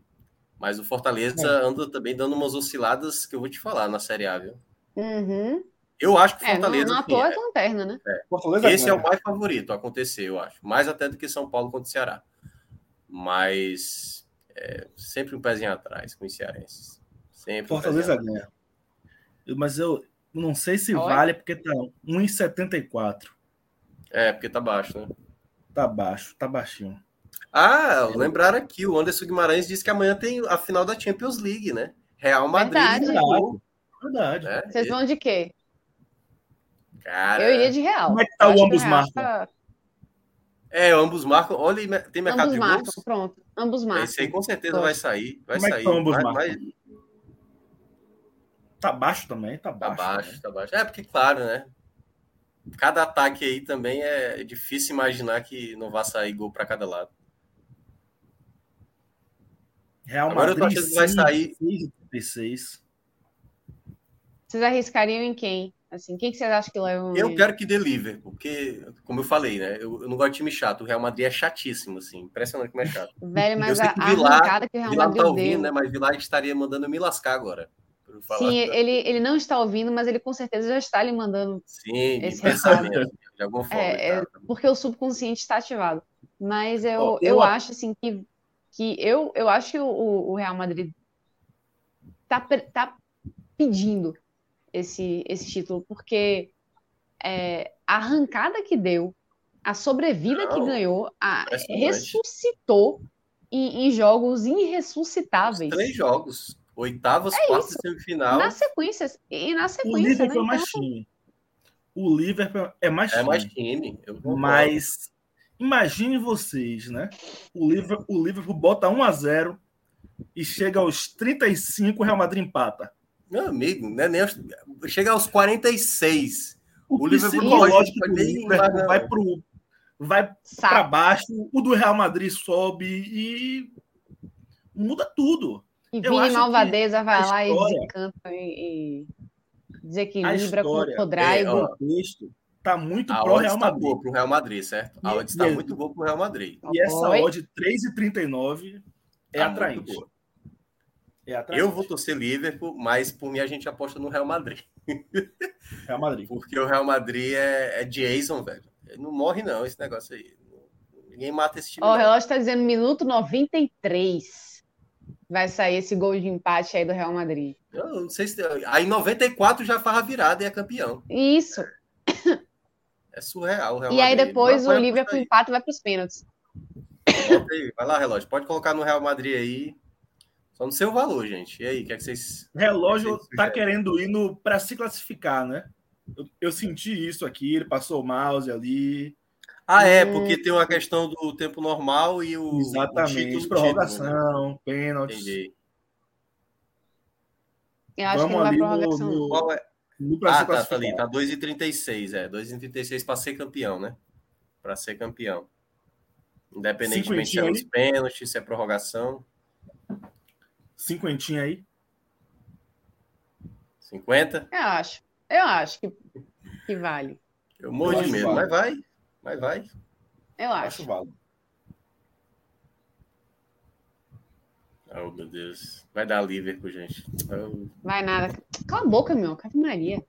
Mas o Fortaleza anda também dando umas osciladas que eu vou te falar na Série A, viu? Uhum. Eu acho que o É, não, Fortaleza. não à assim, toa é- é lanterna, né? Fortaleza esse é o mais favorito a acontecer, eu acho. Mais até do que São Paulo contra o Ceará. Mas é, sempre um pezinho atrás com os cearenses. Sempre um Fortaleza pezinho ganha. Mas eu não sei se Olha. vale, porque tá 1,74. É, porque tá baixo, né? Tá baixo, tá baixinho. Ah, lembraram aqui, o Anderson Guimarães disse que amanhã tem a final da Champions League, né? Real Madrid. Verdade. e Liverpool, Verdade. né? Vocês vão de quê? Cara, Eu iria de real. Como é que tá Eu o ambos real marcam? tá- É, ambos marcam. Olha, tem mercado Ambos de marcam, gols. pronto. Ambos marcam. Esse aí com certeza Gosto. vai sair. Vai Como é que sair. tá ambos Vai- marcam? vai- Tá baixo também, tá Tá baixo. baixo, também. tá baixo. É, porque, claro, né? Cada ataque aí também é difícil imaginar que não vai sair gol para cada lado. Real Agora Madrid, eu tô achando que vai sair 36. Vocês arriscariam em quem? Assim, quem que vocês acham que leva? Eu quero que dê Liverpool, porque, como eu falei, né? Eu, eu, não gosto de time chato. O Real Madrid é chatíssimo, assim. Impressionante como é chato. Velho, mas a, a Vilar, que o Real Vilar Madrid tá ouvindo, deu. né? Mas Vilar estaria mandando me lascar agora. Sim, ele, ele não está ouvindo, mas ele com certeza já está lhe mandando Sim, esse recado. De alguma forma. É, tá. porque o subconsciente está ativado. Mas eu, oh, eu, eu acho assim que, que eu, eu acho que o, o Real Madrid está tá pedindo esse, esse título, porque é, a arrancada que deu, a sobrevida Não, que ganhou, a, ressuscitou em, em, jogos irressuscitáveis. Os três jogos. Oitavas, é quartas e semifinal. Na sequência. E na sequência. O Liverpool né? é mais então, time. O Liverpool é mais time. É mais time. Mas imagine vocês, né? O Liverpool, o Liverpool bota 1 a 0 e chega aos 35, o Real Madrid empata. Meu amigo, né? Nem aos, chega aos 46. O, o Liverpool psicológico do Liverpool vai pro vai para baixo, o do Real Madrid sobe e muda tudo. E Vini Malvadeza vai lá história, e desencanta e, desequilibra com o Codraigo. É, o texto tá muito pro Real tá Madrid. Tá pro Real Madrid, certo? A odd está muito boa pro Real Madrid. E essa Oi? odd 3,39 é tá atraente. É eu vou torcer Liverpool, mas por mim a gente aposta no Real Madrid. Real Madrid. Porque o Real Madrid é, é Jason, velho. Ele não morre, não, esse negócio aí. Ninguém mata esse time. Ó, o relógio está dizendo minuto 93. Vai sair esse gol de empate aí do Real Madrid. Eu não sei se. Aí 94 já faz a virada e é campeão. Isso. É surreal. e aí depois o Liverpool empata e vai para os pênaltis. Vai lá, relógio. Pode colocar no Real Madrid aí. Só não sei o valor, gente. E aí, o que, é que vocês. Relógio que tá querendo ir no para se classificar, né? Eu, eu, senti isso aqui, ele passou o mouse ali. Ah, é, porque tem uma questão do tempo normal e o. Exatamente, o prorrogação, né? pênalti. Entendi. Eu acho Vamos que ali no, no, Qual é? no ah, tá, tá ali, tá 2,36, é. 2,36 para ser campeão, né? Para ser campeão. Independentemente se é os pênaltis, se é prorrogação. Cinquentinha aí. 50? Eu acho. Eu acho que, que vale. Eu morro eu de medo, vale. mas vai. Mas vai. Eu acho. acho válido. Oh, meu Deus. Vai dar Liverpool, gente. Oh. Vai nada. Cala a boca, meu. Cata Maria.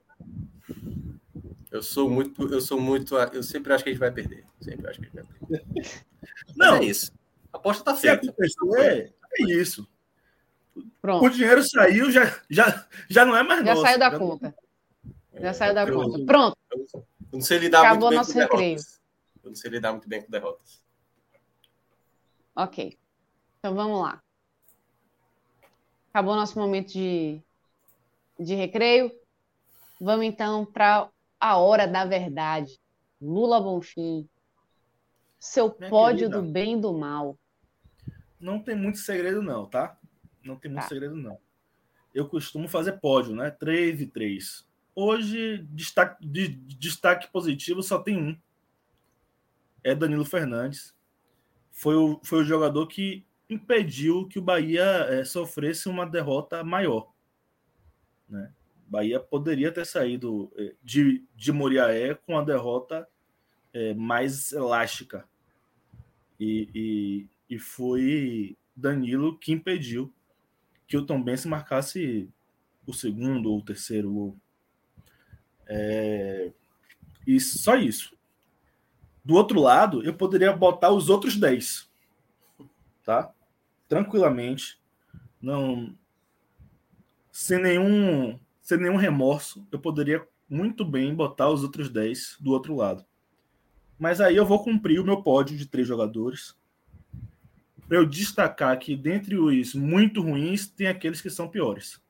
Eu sou muito, eu sou muito, eu sempre acho que a gente vai perder. Sempre acho que a gente vai perder. Não, Mas é isso. A aposta tá feita. É, é isso. Pronto. O dinheiro saiu, já, já, já não é mais já nosso. Saiu da já conta. Já saiu da conta. Pronto. Eu não sei lidar Acabou muito bem nosso recreio. derrotas. Eu não sei lidar muito bem com derrotas. Ok. Então vamos lá. Acabou nosso momento de, de recreio. Vamos então para a hora da verdade. Lula Bonfim. Seu Minha pódio querida. do bem e do mal. Não tem muito segredo, não, tá? Não tem muito tá. segredo, não. Eu costumo fazer pódio, né? 3 e 3. Hoje, destaque, de, destaque positivo só tem um. É Danilo Fernandes. Foi o, foi o jogador que impediu que o Bahia é, sofresse uma derrota maior. Né? Bahia poderia ter saído é, de, de Moriaé com a derrota é, mais elástica. E, e, e, foi Danilo que impediu que o Tom Benz marcasse o segundo ou o terceiro gol. É... E só isso. Do outro lado, eu poderia botar os outros 10. Tá? Tranquilamente. Não. Sem nenhum, sem nenhum remorso, eu poderia muito bem botar os outros 10 do outro lado. Mas aí eu vou cumprir o meu pódio de três jogadores para eu destacar que dentre os muito ruins tem aqueles que são piores,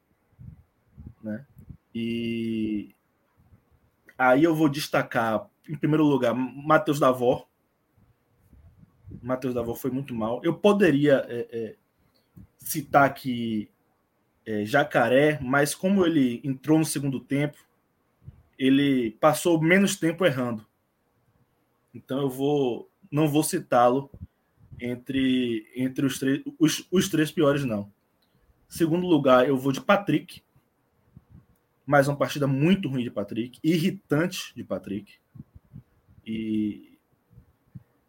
né? E aí eu vou destacar em primeiro lugar Matheus Davó. Matheus Davó foi muito mal. Eu poderia é, é, citar aqui é, Jacaré, mas como ele entrou no segundo tempo, ele passou menos tempo errando. Então eu vou não vou citá-lo entre, entre os, os, os três piores, não. Segundo lugar, eu vou de Patrick. Mais uma partida muito ruim de Patrick, irritante de Patrick. E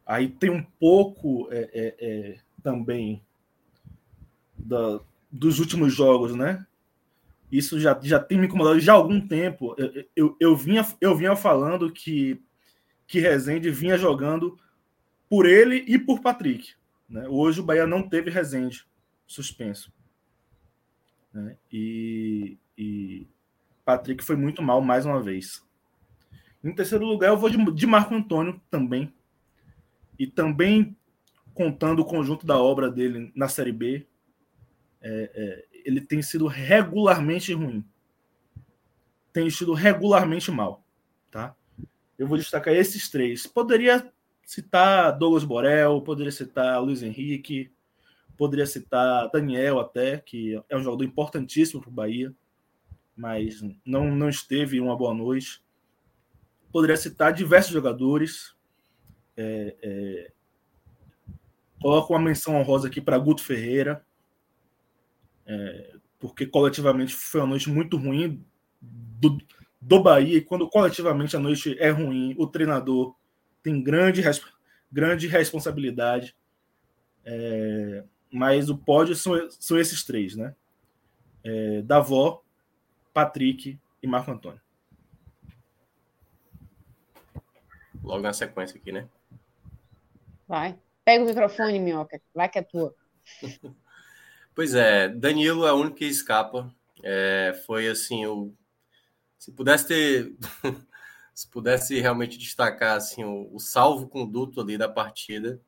aí tem um pouco é, é, é, também da, dos últimos jogos, né? Isso já, já tem me incomodado já há algum tempo. Eu, eu, eu, vinha, eu vinha falando que, que Rezende vinha jogando por ele e por Patrick. Né? Hoje o Bahia não teve Rezende suspenso. Né? E, e Patrick foi muito mal mais uma vez. Em terceiro lugar, eu vou de, de Marco Antônio também. E também contando o conjunto da obra dele na Série B, é, é, ele tem sido regularmente ruim. Tem sido regularmente mal. Tá? Eu vou destacar esses três. Poderia citar Douglas Borel, poderia citar Luiz Henrique, poderia citar Daniel até, que é um jogador importantíssimo para o Bahia, mas não, não esteve uma boa noite. Poderia citar diversos jogadores. É, é, coloco uma menção honrosa aqui para Guto Ferreira, é, porque coletivamente foi uma noite muito ruim do, do Bahia, e quando coletivamente a noite é ruim, o treinador tem grande, grande responsabilidade. É, mas o pódio são, são esses três, né? É, Davó, Patrick e Marco Antônio. Logo na sequência aqui, né? Vai. Pega o microfone, Minhoca. Vai que é tua. pois é, Danilo é o único que escapa. É, foi assim, o... se pudesse ter se pudesse realmente destacar assim o, o salvo conduto ali da partida,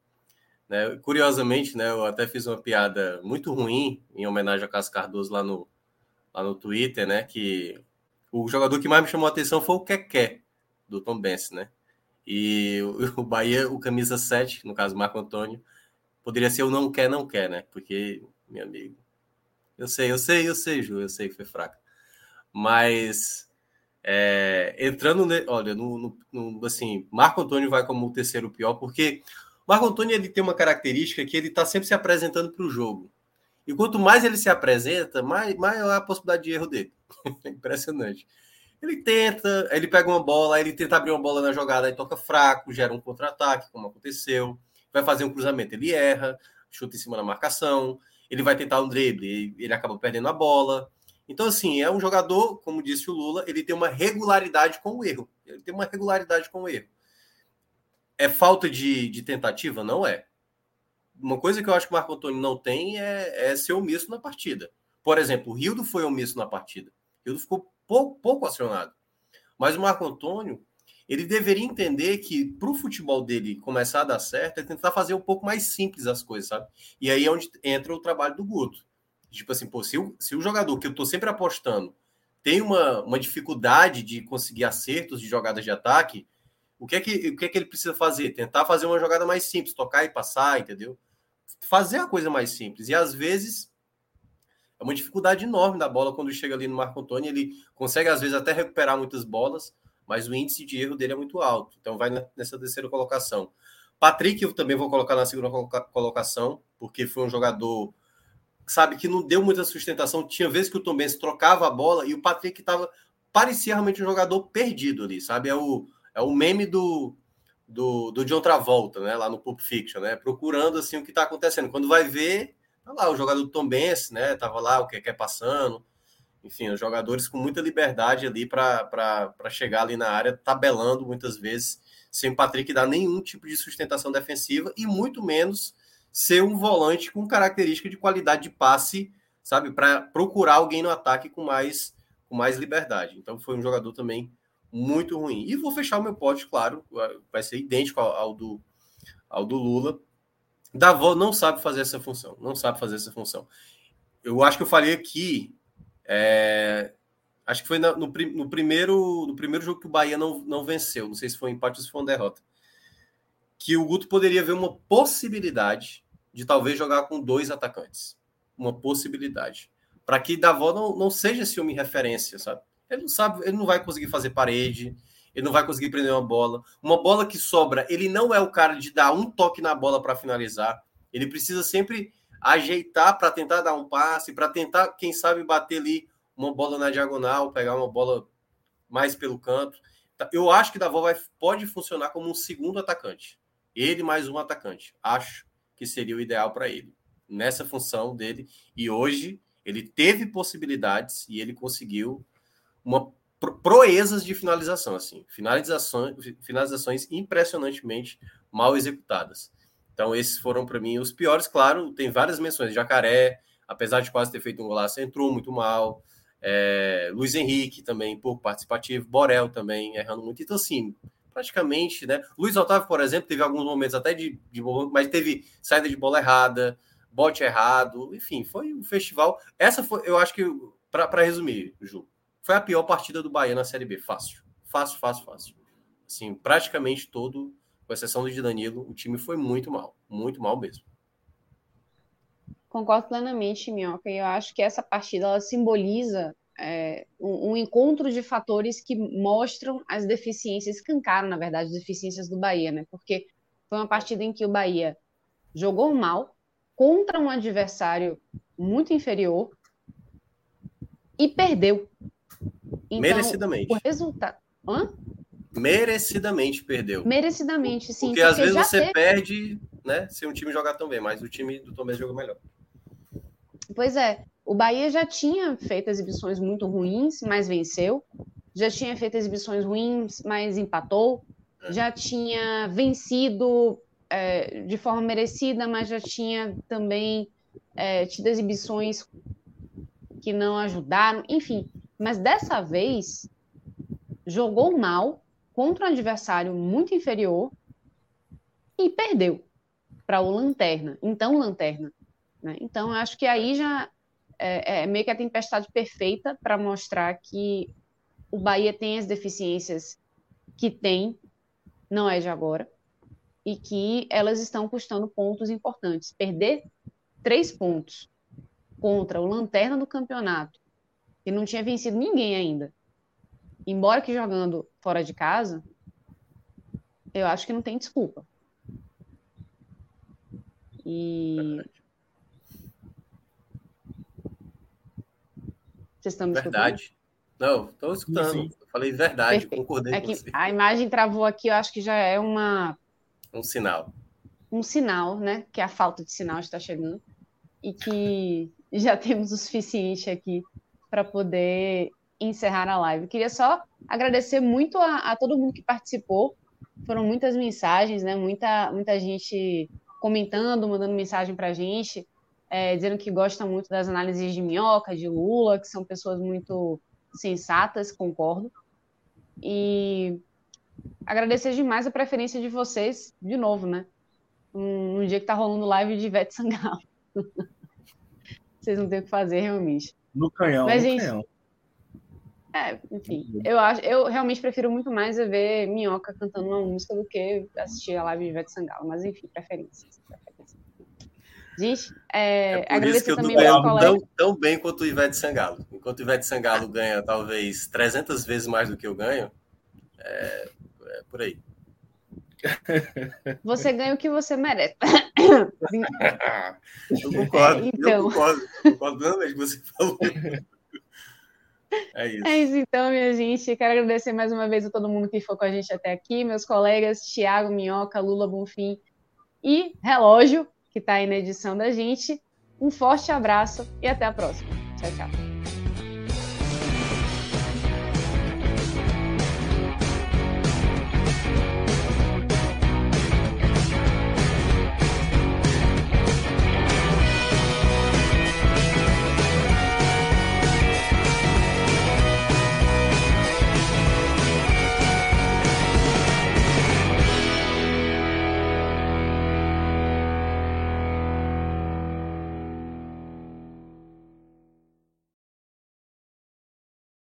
né? Curiosamente, né, eu até fiz uma piada muito ruim em homenagem a Cássio Cardoso lá no lá no Twitter, né, que o jogador que mais me chamou a atenção foi o Keké do Tom Benz, né? E o, Bahia, o camisa 7, no caso Marco Antônio, poderia ser o não quer, não quer, né? Porque, meu amigo, eu sei, eu sei, eu sei, Ju, eu sei que foi fraca. Mas é, entrando, ne, olha, no, no, no, assim, Marco Antônio vai como o terceiro pior, porque Marco Antônio ele tem uma característica que ele está sempre se apresentando para o jogo. E quanto mais ele se apresenta, mais, maior é a possibilidade de erro dele. Impressionante. Ele tenta, ele pega uma bola, ele tenta abrir uma bola na jogada, aí toca fraco, gera um contra-ataque, como aconteceu. Vai fazer um cruzamento, ele erra, chuta em cima da marcação. Ele vai tentar um drible, ele acaba perdendo a bola. Então, assim, é um jogador, como disse o Lula, ele tem uma regularidade com o erro. Ele tem uma regularidade com o erro. É falta de, de tentativa? Não é. Uma coisa que eu acho que o Marco Antônio não tem é, é ser omisso na partida. Por exemplo, o Rildo foi omisso na partida. O Rildo ficou pouco, pouco acionado. Mas o Marco Antônio, ele deveria entender que para o futebol dele começar a dar certo, é tentar fazer um pouco mais simples as coisas, sabe? E aí é onde entra o trabalho do Guto. Tipo assim, pô, se o, se o jogador que eu tô sempre apostando tem uma, uma dificuldade de conseguir acertos de jogadas de ataque, o que, é que, o que é que ele precisa fazer? Tentar fazer uma jogada mais simples, tocar e passar, entendeu? Fazer a coisa mais simples. E às vezes é uma dificuldade enorme da bola quando chega ali no Marco Antônio. Ele consegue, às vezes, até recuperar muitas bolas, mas o índice de erro dele é muito alto. Então vai nessa terceira colocação. Patrick, eu também vou colocar na segunda colocação, porque foi um jogador sabe, que não deu muita sustentação. Tinha vezes que o Tom Benz trocava a bola e o Patrick estava parecia realmente um jogador perdido ali, sabe? É o, é o meme do, do, do John Travolta, né? Lá no Pulp Fiction, né? Procurando assim o que está acontecendo. Quando vai ver, tá lá o jogador do Tom Benz, né? Tava lá o que quer passando. Enfim, os jogadores com muita liberdade ali para chegar ali na área, tabelando muitas vezes, sem o Patrick dar nenhum tipo de sustentação defensiva e muito menos ser um volante com característica de qualidade de passe, sabe, para procurar alguém no ataque com mais com mais liberdade. Então foi um jogador também muito ruim. E vou fechar o meu pódio, claro, vai ser idêntico ao, ao do ao do Lula. Davó não sabe fazer essa função, não sabe fazer essa função. Eu acho que eu falei aqui, é, acho que foi no, no, primeiro no primeiro jogo que o Bahia não, não venceu, não sei se foi um empate ou se foi uma derrota, que o Guto poderia ver uma possibilidade de talvez jogar com dois atacantes. Uma possibilidade. Para que Davó não, não seja esse homem referência, sabe? Ele não sabe, ele não vai conseguir fazer parede, ele não vai conseguir prender uma bola. Uma bola que sobra, ele não é o cara de dar um toque na bola para finalizar. Ele precisa sempre ajeitar para tentar dar um passe, para tentar, quem sabe, bater ali uma bola na diagonal, pegar uma bola mais pelo canto. Tá, eu acho que Davó vai, pode funcionar como um segundo atacante. Ele mais um atacante. Acho que seria o ideal para ele nessa função dele. E hoje ele teve possibilidades e ele conseguiu uma proezas de finalização, assim, finalizações, finalizações impressionantemente mal executadas. Então, esses foram para mim os piores. Claro, tem várias menções. Jacaré, apesar de quase ter feito um golaço, entrou muito mal. É, Luiz Henrique também, pouco participativo. Borel também, errando muito. Então, assim, praticamente, né? Luiz Otávio, por exemplo, teve alguns momentos até de, de mas teve saída de bola errada, bote errado, enfim, foi um festival. Essa foi, eu acho que, para resumir, Ju, foi a pior partida do Bahia na Série B. Fácil. Fácil, fácil, fácil. Assim, praticamente todo, com exceção do de Danilo, o time foi muito mal. Muito mal mesmo. Concordo plenamente, Minhoca. Eu acho que essa partida ela simboliza é, um, um, encontro de fatores que mostram as deficiências, escancaram, na verdade, as deficiências do Bahia, né? Porque foi uma partida em que o Bahia jogou mal contra um adversário muito inferior e perdeu. Então, Merecidamente. O resultado. Hã? Merecidamente perdeu. Merecidamente, sim. Porque, porque às vezes você teve... perde, né? Se um time jogar tão bem, mas o time do Tomé jogou melhor. Pois é. O Bahia já tinha feito exibições muito ruins, mas venceu. Já tinha feito exibições ruins, mas empatou. É. Já tinha vencido é, de forma merecida, mas já tinha também é, tido exibições que não ajudaram. Enfim, mas dessa vez jogou mal contra um adversário muito inferior e perdeu para o Lanterna. Então, Lanterna. Né? Então, acho que aí já é, é meio que a tempestade perfeita para mostrar que o Bahia tem as deficiências que tem, não é de agora, e que elas estão custando pontos importantes. Perder três pontos contra o Lanterna do campeonato que não tinha vencido ninguém ainda. Embora que jogando fora de casa, eu acho que não tem desculpa. E. Vocês estão me Verdade. Escutando? Não, estou escutando. Sim. Eu falei verdade, Perfeito. concordei é com você. A imagem travou aqui, eu acho que já é uma. Um sinal. Um sinal, né? Que a falta de sinal está chegando. E que já temos o suficiente aqui para poder encerrar a live. Queria só agradecer muito a, a, todo mundo que participou. Foram muitas mensagens, né? Muita, muita gente comentando, mandando mensagem para a gente, é, dizendo que gosta muito das análises de Minhoca, de Lula, que são pessoas muito sensatas, concordo. E agradecer demais a preferência de vocês, de novo, né? Um, um dia que tá rolando live de Ivete Sangalo. vocês não têm o que fazer, realmente. No canhão, Mas, no gente, canhão. É, enfim, eu acho, eu realmente prefiro muito mais ver Minhoca cantando uma música do que assistir a live de Ivete Sangalo, mas enfim, preferências. Gente, é, é agradecer também meus colegas. Tão, tão bem quanto o Ivete Sangalo. Enquanto o Ivete Sangalo ganha talvez 300 vezes mais do que eu ganho, é, é por aí. Você ganha o que você merece. eu concordo. É, então... Eu concordo. Concordo plenamente você falou. É isso. É isso então, minha gente. Quero agradecer mais uma vez a todo mundo que ficou com a gente até aqui, meus colegas Tiago, Minhoca, Lula Bonfim e Relógio, que está aí na edição da gente. Um forte abraço e até a próxima. Tchau, tchau.